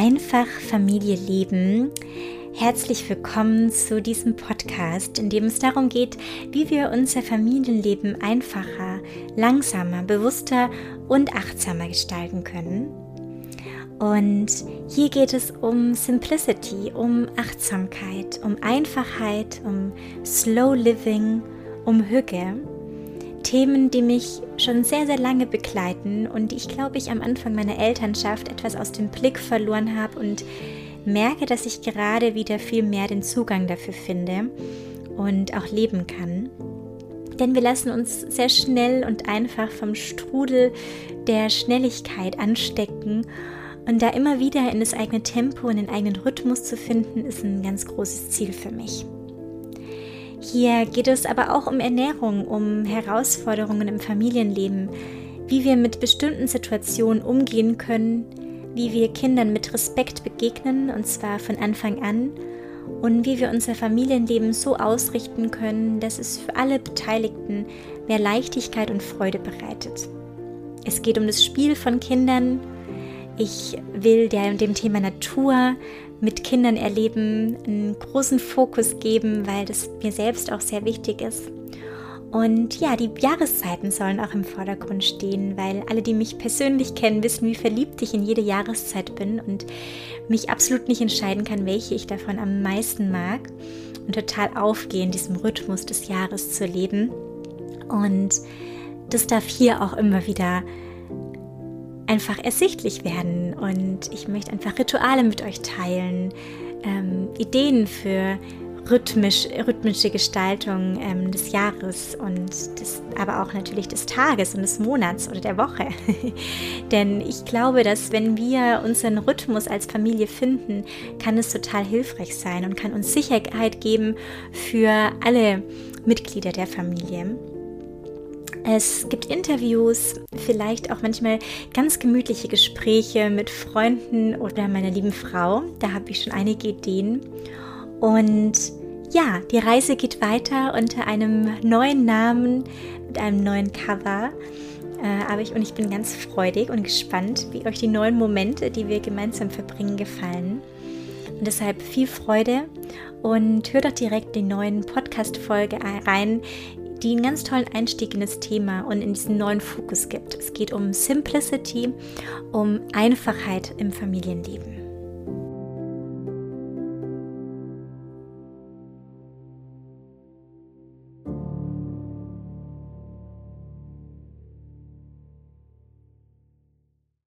Einfach Familie leben. Herzlich willkommen zu diesem Podcast, in dem es darum geht, wie wir unser Familienleben einfacher, langsamer, bewusster und achtsamer gestalten können. Und hier geht es um Simplicity, um Achtsamkeit, um Einfachheit, um Slow Living, um Hüge. Themen, die mich schon sehr, sehr lange begleiten und die ich glaube ich am Anfang meiner Elternschaft etwas aus dem Blick verloren habe und merke, dass ich gerade wieder viel mehr den Zugang dafür finde und auch leben kann. Denn wir lassen uns sehr schnell und einfach vom Strudel der Schnelligkeit anstecken. Und da immer wieder in das eigene Tempo und den eigenen Rhythmus zu finden, ist ein ganz großes Ziel für mich. Hier geht es aber auch um Ernährung, um Herausforderungen im Familienleben, wie wir mit bestimmten Situationen umgehen können, wie wir Kindern mit Respekt begegnen, und zwar von Anfang an, und wie wir unser Familienleben so ausrichten können, dass es für alle Beteiligten mehr Leichtigkeit und Freude bereitet. Es geht um das Spiel von Kindern. Ich will dem Thema Natur mit Kindern erleben, einen großen Fokus geben, weil das mir selbst auch sehr wichtig ist. Und ja, die Jahreszeiten sollen auch im Vordergrund stehen, weil alle, die mich persönlich kennen, wissen, wie verliebt ich in jede Jahreszeit bin und mich absolut nicht entscheiden kann, welche ich davon am meisten mag und total aufgehe, in diesem Rhythmus des Jahres zu leben. Und das darf hier auch immer wieder einfach ersichtlich werden. Und ich möchte einfach Rituale mit euch teilen, ähm, Ideen für rhythmisch, rhythmische Gestaltung ähm, des Jahres und des, aber auch natürlich des Tages und des Monats oder der Woche. Denn ich glaube, dass wenn wir unseren Rhythmus als Familie finden, kann es total hilfreich sein und kann uns Sicherheit geben für alle Mitglieder der Familie. Es gibt Interviews, vielleicht auch manchmal ganz gemütliche Gespräche mit Freunden oder meiner lieben Frau. Da habe ich schon einige Ideen. Und ja, die Reise geht weiter unter einem neuen Namen, mit einem neuen Cover. Äh, aber ich und ich bin ganz freudig und gespannt, wie euch die neuen Momente, die wir gemeinsam verbringen, gefallen. Und deshalb viel Freude und hört doch direkt die neuen Podcast-Folge rein, die einen ganz tollen Einstieg in das Thema und in diesen neuen Fokus gibt. Es geht um Simplicity, um Einfachheit im Familienleben.